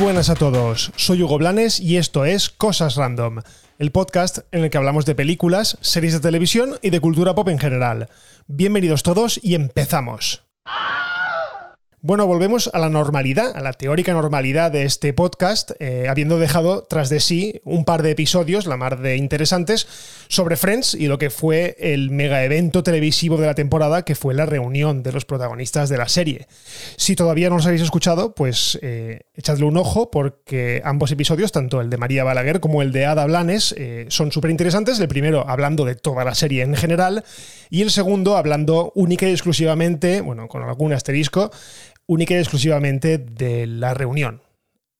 Buenas a todos, soy Hugo Blanes y esto es Cosas Random, el podcast en el que hablamos de películas, series de televisión y de cultura pop en general. Bienvenidos todos y empezamos. Bueno, volvemos a la normalidad, a la teórica normalidad de este podcast, eh, habiendo dejado tras de sí un par de episodios, la mar de interesantes, sobre Friends y lo que fue el mega evento televisivo de la temporada, que fue la reunión de los protagonistas de la serie. Si todavía no los habéis escuchado, pues eh, echadle un ojo, porque ambos episodios, tanto el de María Balaguer como el de Ada Blanes, eh, son súper interesantes. El primero hablando de toda la serie en general, y el segundo hablando única y exclusivamente, bueno, con algún asterisco, única y exclusivamente de la reunión.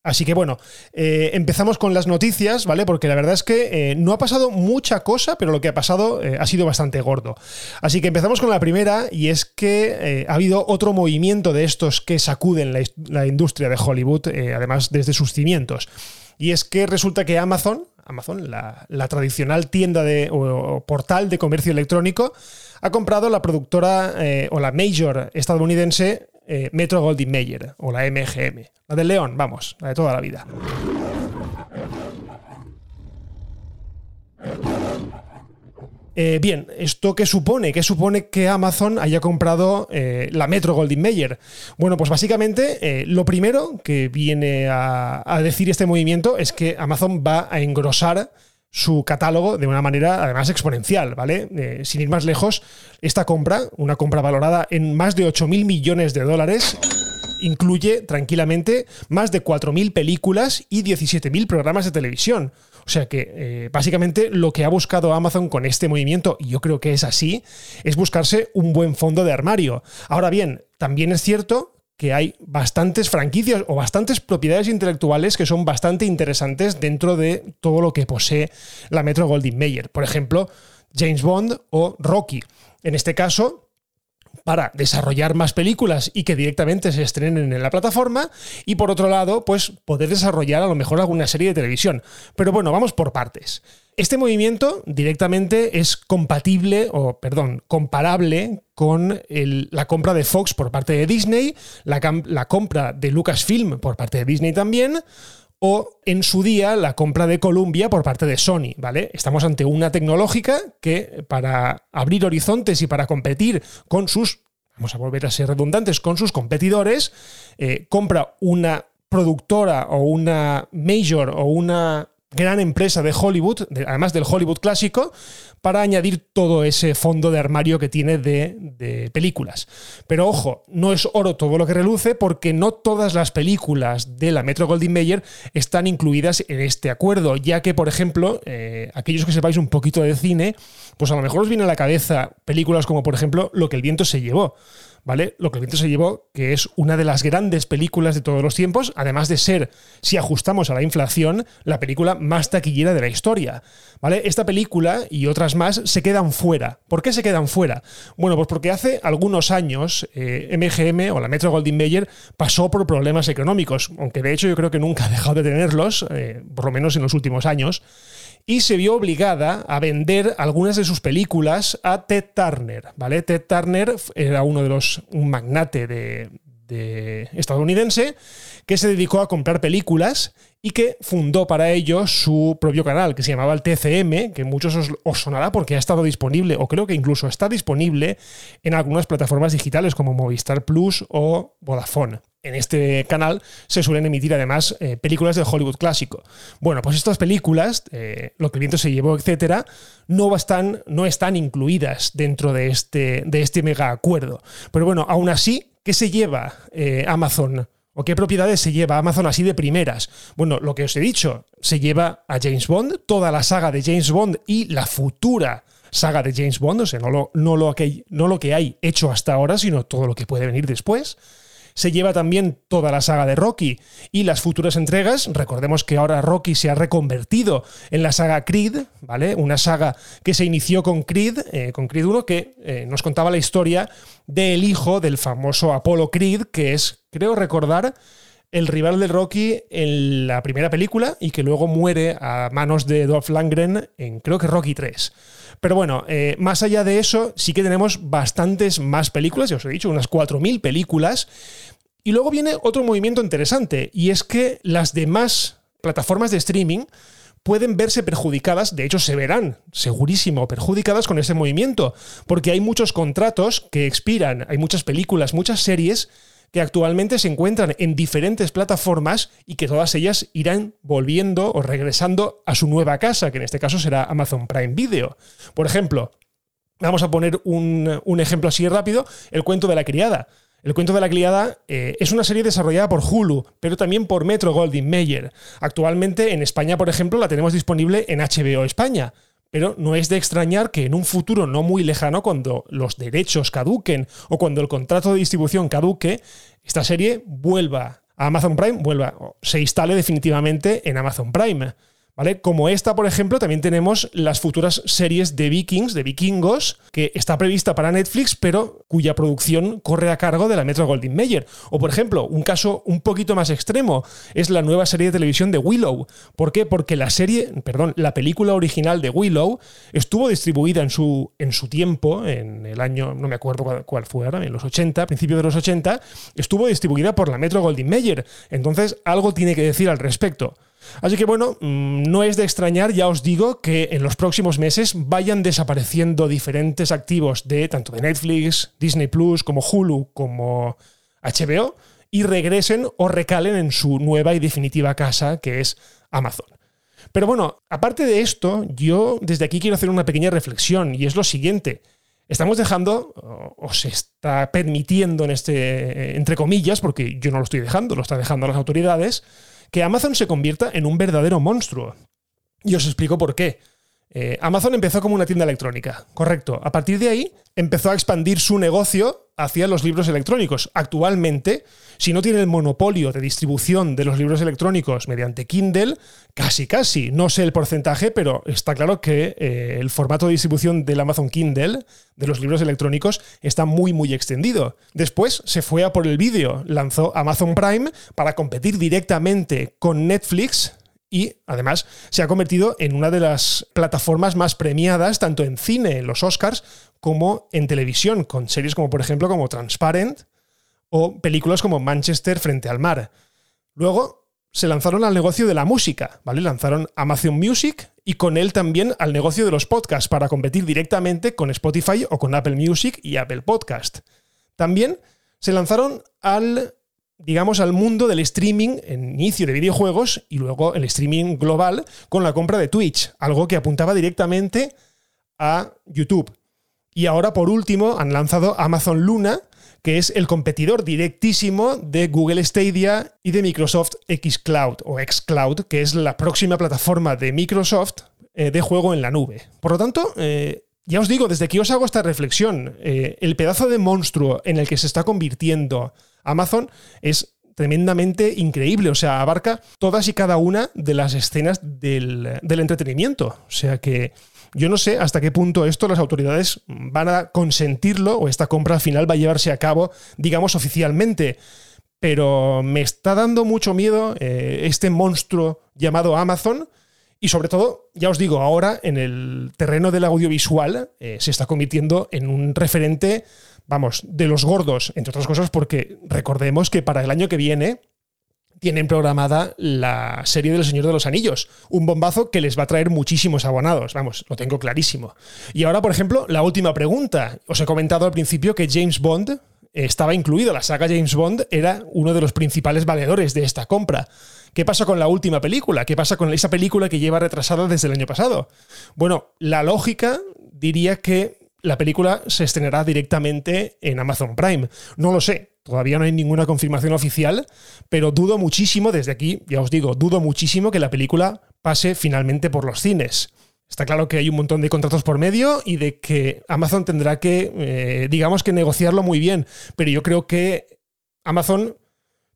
Así que bueno, eh, empezamos con las noticias, ¿vale? Porque la verdad es que eh, no ha pasado mucha cosa, pero lo que ha pasado eh, ha sido bastante gordo. Así que empezamos con la primera, y es que ha habido otro movimiento de estos que sacuden la, industria de Hollywood, además desde sus cimientos. Y es que resulta que Amazon, Amazon, la, tradicional tienda de, o, portal de comercio electrónico, ha comprado la productora o la major estadounidense eh, Metro Goldwyn Mayer o la MGM. La del León, vamos, la de toda la vida. Eh, bien, ¿esto qué supone? ¿Qué supone que Amazon haya comprado eh, la Metro Goldwyn Mayer? Bueno, pues básicamente lo primero que viene a, decir este movimiento es que Amazon va a engrosar su catálogo de una manera además exponencial, ¿vale? Eh, sin ir más lejos, esta compra, una compra valorada en más de 8.000 millones de dólares, incluye tranquilamente más de 4.000 películas y 17.000 programas de televisión. O sea que eh, básicamente lo que ha buscado Amazon con este movimiento, y yo creo que es así, es buscarse un buen fondo de armario. Ahora bien, también es cierto que hay bastantes franquicias o bastantes propiedades intelectuales que son bastante interesantes dentro de todo lo que posee la Metro Goldwyn Mayer. Por ejemplo, James Bond o Rocky. En este caso, para desarrollar más películas y que directamente se estrenen en la plataforma y por otro lado, pues poder desarrollar a lo mejor alguna serie de televisión. Pero bueno, vamos por partes. Este movimiento directamente es compatible, o perdón, comparable con la compra de Fox por parte de Disney, la, la compra de Lucasfilm por parte de Disney también, en su día la compra de Columbia por parte de Sony, ¿vale? Estamos ante una tecnológica que para abrir horizontes y para competir con sus, vamos a volver a ser redundantes, con sus competidores, eh, compra una productora o una major o una gran empresa de Hollywood, además del Hollywood clásico, para añadir todo ese fondo de armario que tiene de, películas. Pero ojo, no es oro todo lo que reluce porque no todas las películas de la Metro Goldwyn Mayer están incluidas en este acuerdo, ya que, por ejemplo, eh, aquellos que sepáis un poquito de cine, pues a lo mejor os viene a la cabeza películas como, por ejemplo, Lo que el viento se llevó ¿vale? Lo que el viento se llevó, que es una de las grandes películas de todos los tiempos, además de ser, si ajustamos a la inflación, la película más taquillera de la historia, ¿vale? Esta película y otras más se quedan fuera. ¿Por qué se quedan fuera? Bueno, pues porque hace algunos años MGM eh, o la Metro Goldwyn Mayer pasó por problemas económicos, aunque de hecho yo creo que nunca ha dejado de tenerlos, eh, por lo menos en los últimos años y se vio obligada a vender algunas de sus películas a Ted Turner, ¿vale? Ted Turner era uno de los un magnate de, estadounidense que se dedicó a comprar películas y que fundó para ello su propio canal que se llamaba el TCM, que muchos os, sonará porque ha estado disponible o creo que incluso está disponible en algunas plataformas digitales como Movistar Plus o Vodafone en este canal se suelen emitir además eh, películas de Hollywood clásico. Bueno, pues estas películas, eh, Lo que el viento se llevó, etcétera, no están, no están incluidas dentro de este, de este mega acuerdo. Pero bueno, aún así, ¿qué se lleva eh, Amazon? ¿O qué propiedades se lleva Amazon así de primeras? Bueno, lo que os he dicho, se lleva a James Bond, toda la saga de James Bond y la futura saga de James Bond, o sea, no lo, no lo, que, no lo que hay hecho hasta ahora, sino todo lo que puede venir después se lleva también toda la saga de Rocky y las futuras entregas. Recordemos que ahora Rocky se ha reconvertido en la saga Creed, ¿vale? Una saga que se inició con Creed, eh, con Creed 1, que eh, nos contaba la historia del hijo del famoso Apollo Creed, que es, creo recordar, el rival de Rocky en la primera película y que luego muere a manos de Dolph Lundgren en creo que Rocky 3. Pero bueno, eh, más allá de eso, sí que tenemos bastantes más películas, ya os he dicho, unas 4.000 películas Y luego viene otro movimiento interesante, y es que las demás plataformas de streaming pueden verse perjudicadas, de hecho se verán segurísimo perjudicadas con ese movimiento, porque hay muchos contratos que expiran, hay muchas películas, muchas series que actualmente se encuentran en diferentes plataformas y que todas ellas irán volviendo o regresando a su nueva casa, que en este caso será Amazon Prime Video. Por ejemplo, vamos a poner un, ejemplo así rápido, el cuento de la criada. El cuento de la criada eh, es una serie desarrollada por Hulu, pero también por Metro Goldwyn Mayer. Actualmente en España, por ejemplo, la tenemos disponible en HBO España. Pero no es de extrañar que en un futuro no muy lejano, cuando los derechos caduquen o cuando el contrato de distribución caduque, esta serie vuelva a Amazon Prime, vuelva, se instale definitivamente en Amazon Prime. ¿Vale? Como esta, por ejemplo, también tenemos las futuras series de Vikings, de vikingos, que está prevista para Netflix, pero cuya producción corre a cargo de la Metro Goldwyn Mayer. O, por ejemplo, un caso un poquito más extremo es la nueva serie de televisión de Willow. ¿Por qué? Porque la serie, perdón, la película original de Willow estuvo distribuida en su, en su tiempo, en el año, no me acuerdo cuál, fue ahora, en los 80, principios de los 80, estuvo distribuida por la Metro Goldwyn Mayer. Entonces, algo tiene que decir al respecto. Así que bueno, mm, no es de extrañar, ya os digo, que en los próximos meses vayan desapareciendo diferentes activos de tanto de Netflix, Disney Plus, como Hulu, como HBO, y regresen o recalen en su nueva y definitiva casa, que es Amazon. Pero bueno, aparte de esto, yo desde aquí quiero hacer una pequeña reflexión, y es lo siguiente. Estamos dejando, o se está permitiendo en este, entre comillas, porque yo no lo estoy dejando, lo está dejando las autoridades, que Amazon se convierta en un verdadero monstruo. Y os explico por qué. Eh, Amazon empezó como una tienda electrónica, correcto. A partir de ahí empezó a expandir su negocio hacia los libros electrónicos. Actualmente, si no tiene el monopolio de distribución de los libros electrónicos mediante Kindle, casi casi, no sé el porcentaje, pero está claro que eh, el formato de distribución del Amazon Kindle, de los libros electrónicos, está muy muy extendido. Después se fue a por el vídeo, lanzó Amazon Prime para competir directamente con Netflix y además se ha convertido en una de las plataformas más premiadas tanto en cine, en los Oscars, como en televisión, con series como por ejemplo como Transparent o películas como Manchester frente al mar. Luego se lanzaron al negocio de la música, ¿vale? Lanzaron Amazon Music y con él también al negocio de los podcasts para competir directamente con Spotify o con Apple Music y Apple Podcast. También se lanzaron al digamos, al mundo del streaming en inicio de videojuegos y luego el streaming global con la compra de Twitch, algo que apuntaba directamente a YouTube. Y ahora, por último, han lanzado Amazon Luna, que es el competidor directísimo de Google Stadia y de Microsoft Xcloud o Xcloud, que es la próxima plataforma de Microsoft eh, de juego en la nube. Por lo tanto, eh, ya os digo, desde que os hago esta reflexión, eh, el pedazo de monstruo en el que se está convirtiendo Amazon es tremendamente increíble, o sea, abarca todas y cada una de las escenas del, entretenimiento. O sea que yo no sé hasta qué punto esto las autoridades van a consentirlo o esta compra al final va a llevarse a cabo, digamos, oficialmente. Pero me está dando mucho miedo eh, este monstruo llamado Amazon. Y sobre todo, ya os digo, ahora en el terreno del audiovisual eh, se está convirtiendo en un referente vamos, de los gordos, entre otras cosas porque recordemos que para el año que viene tienen programada la serie del Señor de los Anillos, un bombazo que les va a traer muchísimos abonados, vamos, lo tengo clarísimo. Y ahora, por ejemplo, la última pregunta. Os he comentado al principio que James Bond estaba incluido, la saga James Bond era uno de los principales valedores de esta compra. ¿Qué pasa con la última película? ¿Qué pasa con esa película que lleva retrasada desde el año pasado? Bueno, la lógica diría que la película se estrenará directamente en Amazon Prime. No lo sé, todavía no hay ninguna confirmación oficial, pero dudo muchísimo, desde aquí, ya os digo, dudo muchísimo que la película pase finalmente por los cines. Está claro que hay un montón de contratos por medio y de que Amazon tendrá que, eh, digamos que negociarlo muy bien, pero yo creo que Amazon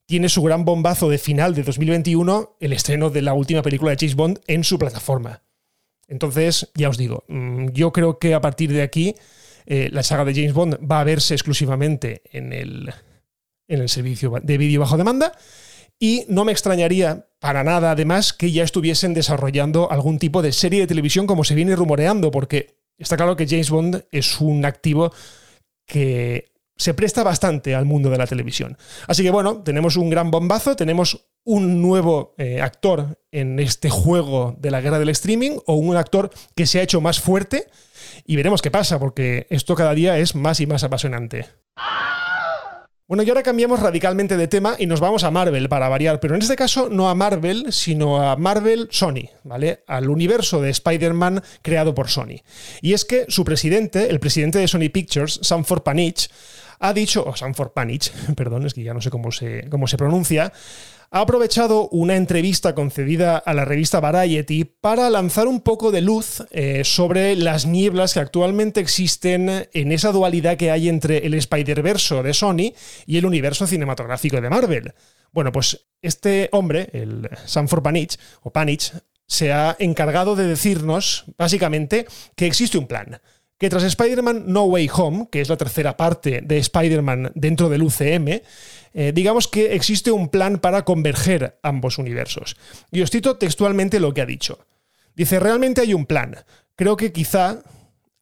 tiene su gran bombazo de final de 2021, el estreno de la última película de James Bond en su plataforma. Entonces, ya os digo, mm, yo creo que a partir de aquí eh, la saga de James Bond va a verse exclusivamente en el, en el servicio de vídeo bajo demanda. Y no me extrañaría para nada, además, que ya estuviesen desarrollando algún tipo de serie de televisión como se viene rumoreando, porque está claro que James Bond es un activo que se presta bastante al mundo de la televisión. Así que bueno, tenemos un gran bombazo, tenemos un nuevo eh, actor en este juego de la guerra del streaming o un actor que se ha hecho más fuerte y veremos qué pasa porque esto cada día es más y más apasionante. Bueno, y ahora cambiamos radicalmente de tema y nos vamos a Marvel para variar, pero en este caso no a Marvel, sino a Marvel Sony, ¿vale? Al universo de Spider-Man creado por Sony. Y es que su presidente, el presidente de Sony Pictures, Sanford Panich, ha dicho, o Sanford Panich, perdón, es que ya no sé cómo se, cómo se pronuncia, ha aprovechado una entrevista concedida a la revista Variety para lanzar un poco de luz eh, sobre las nieblas que actualmente existen en esa dualidad que hay entre el Spider-Verse de Sony y el universo cinematográfico de Marvel. Bueno, pues este hombre, el Sanford Panich, o Panich, se ha encargado de decirnos, básicamente, que existe un plan que tras Spider-Man No Way Home, que es la tercera parte de Spider-Man dentro del UCM, eh, digamos que existe un plan para converger ambos universos. Y os cito textualmente lo que ha dicho. Dice, realmente hay un plan. Creo que quizá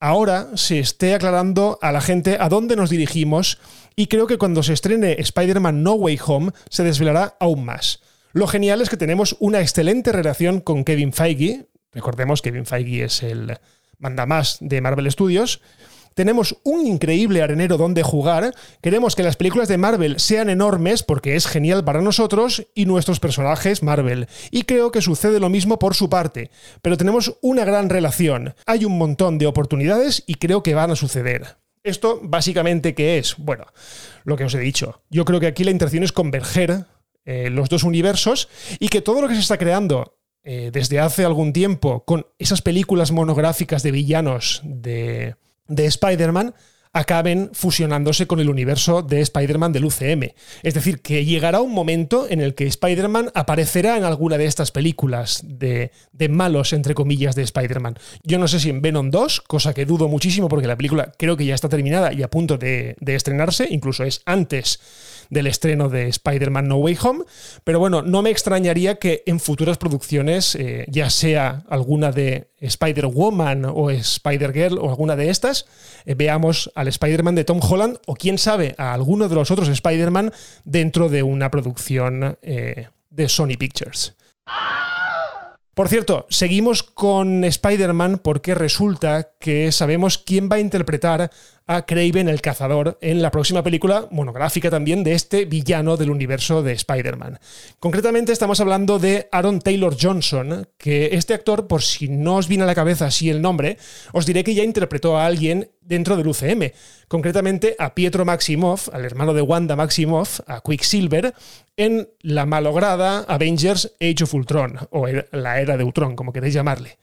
ahora se esté aclarando a la gente a dónde nos dirigimos y creo que cuando se estrene Spider-Man No Way Home se desvelará aún más. Lo genial es que tenemos una excelente relación con Kevin Feige. Recordemos que Kevin Feige es el manda más de Marvel Studios. Tenemos un increíble arenero donde jugar. Queremos que las películas de Marvel sean enormes porque es genial para nosotros y nuestros personajes Marvel. Y creo que sucede lo mismo por su parte. Pero tenemos una gran relación. Hay un montón de oportunidades y creo que van a suceder. Esto básicamente qué es? Bueno, lo que os he dicho. Yo creo que aquí la intención es converger eh, los dos universos y que todo lo que se está creando eh, desde hace algún tiempo con esas películas monográficas de villanos de, de Spider-Man acaben fusionándose con el universo de Spider-Man del UCM. Es decir, que llegará un momento en el que Spider-Man aparecerá en alguna de estas películas de, malos, entre comillas, de Spider-Man. Yo no sé si en Venom 2, cosa que dudo muchísimo porque la película creo que ya está terminada y a punto de estrenarse, incluso es antes del estreno de Spider-Man No Way Home. Pero bueno, no me extrañaría que en futuras producciones, eh, ya sea alguna de Spider-Woman o Spider-Girl o alguna de estas, eh, veamos al Spider-Man de Tom Holland o quién sabe, a alguno de los otros Spider-Man dentro de una producción eh, de Sony Pictures. Por cierto, seguimos con Spider-Man porque resulta que sabemos quién va a interpretar a Craven el Cazador en la próxima película monográfica también de este villano del universo de Spider-Man. Concretamente estamos hablando de Aaron Taylor Johnson, que este actor, por si no os viene a la cabeza así el nombre, os diré que ya interpretó a alguien dentro del UCM, concretamente a Pietro Maximoff, al hermano de Wanda Maximoff, a Quicksilver, en la malograda Avengers Age of Ultron, o la era de Ultron, como queréis llamarle.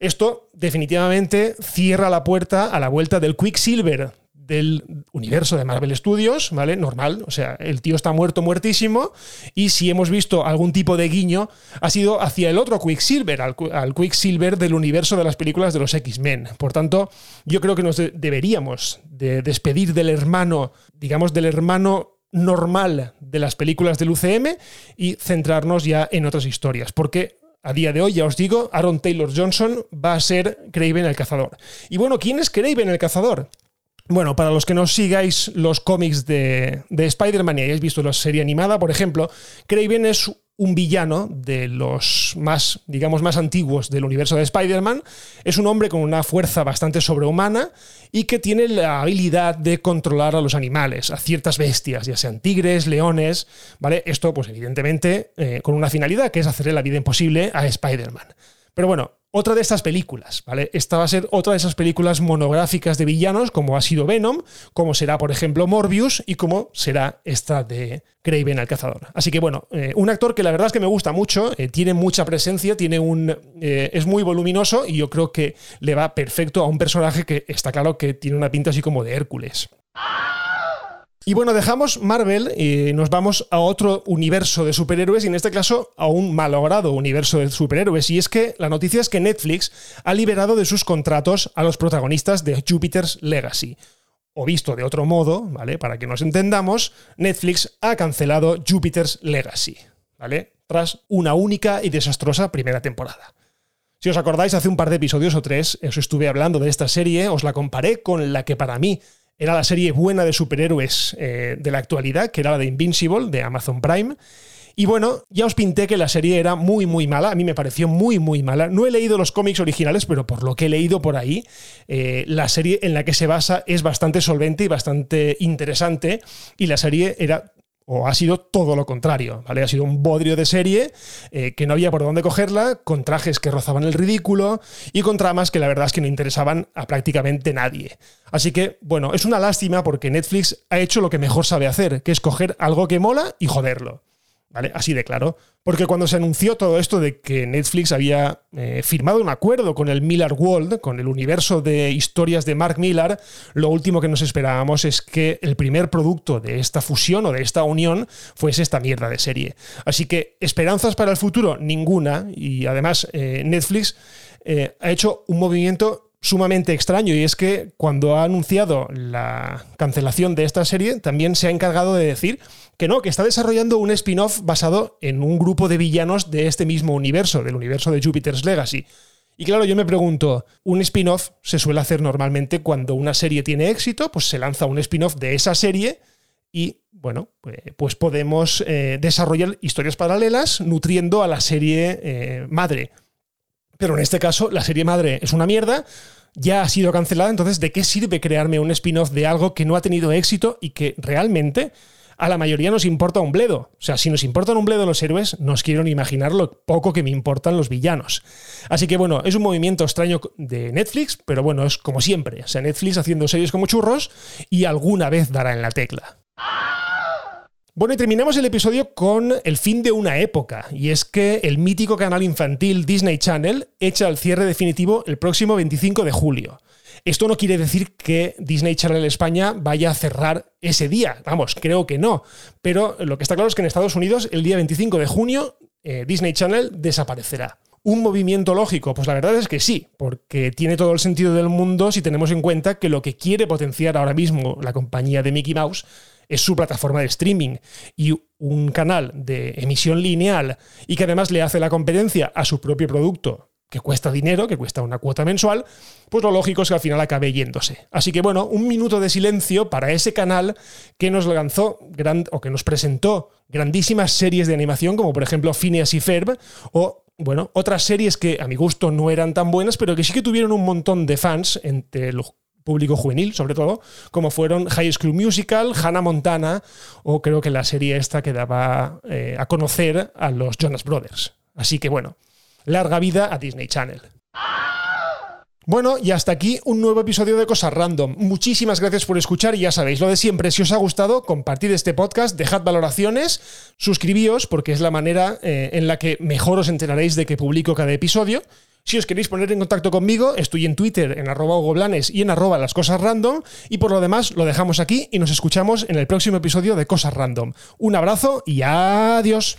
Esto definitivamente cierra la puerta a la vuelta del Quicksilver del universo de Marvel Studios, ¿vale? Normal, o sea, el tío está muerto, muertísimo, y si hemos visto algún tipo de guiño, ha sido hacia el otro Quicksilver, al, Quicksilver del universo de las películas de los X-Men. Por tanto, yo creo que nos deberíamos de despedir del hermano, digamos, del hermano normal de las películas del UCM y centrarnos ya en otras historias, porque a día de hoy, ya os digo, Aaron Taylor Johnson va a ser Craven el Cazador. Y bueno, ¿quién es Craven el Cazador? Bueno, para los que no sigáis los cómics de, de Spider-Man y hayáis visto la serie animada, por ejemplo, Craven es un villano de los más, digamos, más antiguos del universo de Spider-Man. Es un hombre con una fuerza bastante sobrehumana y que tiene la habilidad de controlar a los animales, a ciertas bestias, ya sean tigres, leones, ¿vale? Esto, pues evidentemente, eh, con una finalidad que es hacerle la vida imposible a Spider-Man. Pero bueno, otra de estas películas, ¿vale? Esta va a ser otra de esas películas monográficas de villanos, como ha sido Venom, como será, por ejemplo, Morbius y como será esta de Craven el Cazador. Así que bueno, eh, un actor que la verdad es que me gusta mucho, eh, tiene mucha presencia, tiene un, eh, es muy voluminoso y yo creo que le va perfecto a un personaje que está claro que tiene una pinta así como de Hércules. Y bueno, dejamos Marvel y nos vamos a otro universo de superhéroes y en este caso a un malogrado universo de superhéroes. Y es que la noticia es que Netflix ha liberado de sus contratos a los protagonistas de Jupiter's Legacy. O visto de otro modo, ¿vale? Para que nos entendamos, Netflix ha cancelado Jupiter's Legacy, ¿vale? Tras una única y desastrosa primera temporada. Si os acordáis, hace un par de episodios o tres os estuve hablando de esta serie, os la comparé con la que para mí era la serie buena de superhéroes eh, de la actualidad, que era la de Invincible, de Amazon Prime. Y bueno, ya os pinté que la serie era muy, muy mala. A mí me pareció muy, muy mala. No he leído los cómics originales, pero por lo que he leído por ahí, eh, la serie en la que se basa es bastante solvente y bastante interesante. Y la serie era o ha sido todo lo contrario, ¿vale? Ha sido un bodrio de serie eh, que no había por dónde cogerla, con trajes que rozaban el ridículo y con tramas que la verdad es que no interesaban a prácticamente nadie. Así que, bueno, es una lástima porque Netflix ha hecho lo que mejor sabe hacer, que es coger algo que mola y joderlo. ¿Vale? Así de claro. Porque cuando se anunció todo esto de que Netflix había eh, firmado un acuerdo con el Miller World, con el universo de historias de Mark Millar, lo último que nos esperábamos es que el primer producto de esta fusión o de esta unión fuese esta mierda de serie. Así que esperanzas para el futuro, ninguna. Y además eh, Netflix eh, ha hecho un movimiento sumamente extraño y es que cuando ha anunciado la cancelación de esta serie también se ha encargado de decir que no, que está desarrollando un spin-off basado en un grupo de villanos de este mismo universo, del universo de Jupiter's Legacy. Y claro, yo me pregunto, un spin-off se suele hacer normalmente cuando una serie tiene éxito, pues se lanza un spin-off de esa serie y bueno, pues, pues podemos eh, desarrollar historias paralelas nutriendo a la serie eh, madre. Pero en este caso, la serie madre es una mierda, ya ha sido cancelada, entonces, ¿de qué sirve crearme un spin-off de algo que no ha tenido éxito y que realmente a la mayoría nos importa un bledo? O sea, si nos importan un bledo los héroes, no os quiero ni imaginar lo poco que me importan los villanos. Así que bueno, es un movimiento extraño de Netflix, pero bueno, es como siempre. O sea, Netflix haciendo series como churros y alguna vez dará en la tecla. Bueno, y terminamos el episodio con el fin de una época, y es que el mítico canal infantil Disney Channel echa el cierre definitivo el próximo 25 de julio. Esto no quiere decir que Disney Channel España vaya a cerrar ese día, vamos, creo que no, pero lo que está claro es que en Estados Unidos el día 25 de junio eh, Disney Channel desaparecerá. ¿Un movimiento lógico? Pues la verdad es que sí, porque tiene todo el sentido del mundo si tenemos en cuenta que lo que quiere potenciar ahora mismo la compañía de Mickey Mouse es su plataforma de streaming y un canal de emisión lineal y que además le hace la competencia a su propio producto que cuesta dinero, que cuesta una cuota mensual, pues lo lógico es que al final acabe yéndose. Así que bueno, un minuto de silencio para ese canal que nos lanzó o que nos presentó grandísimas series de animación, como por ejemplo Phineas y Ferb, o bueno, otras series que a mi gusto no eran tan buenas, pero que sí que tuvieron un montón de fans entre los público juvenil, sobre todo, como fueron High School Musical, Hannah Montana o creo que la serie esta que daba eh, a conocer a los Jonas Brothers. Así que bueno, larga vida a Disney Channel. Bueno, y hasta aquí un nuevo episodio de Cosas Random. Muchísimas gracias por escuchar y ya sabéis, lo de siempre, si os ha gustado, compartid este podcast, dejad valoraciones, suscribíos porque es la manera eh, en la que mejor os enteraréis de que publico cada episodio. Si os queréis poner en contacto conmigo, estoy en Twitter, en arroba Blanes y en arroba las cosas random. Y por lo demás, lo dejamos aquí y nos escuchamos en el próximo episodio de Cosas Random. Un abrazo y adiós.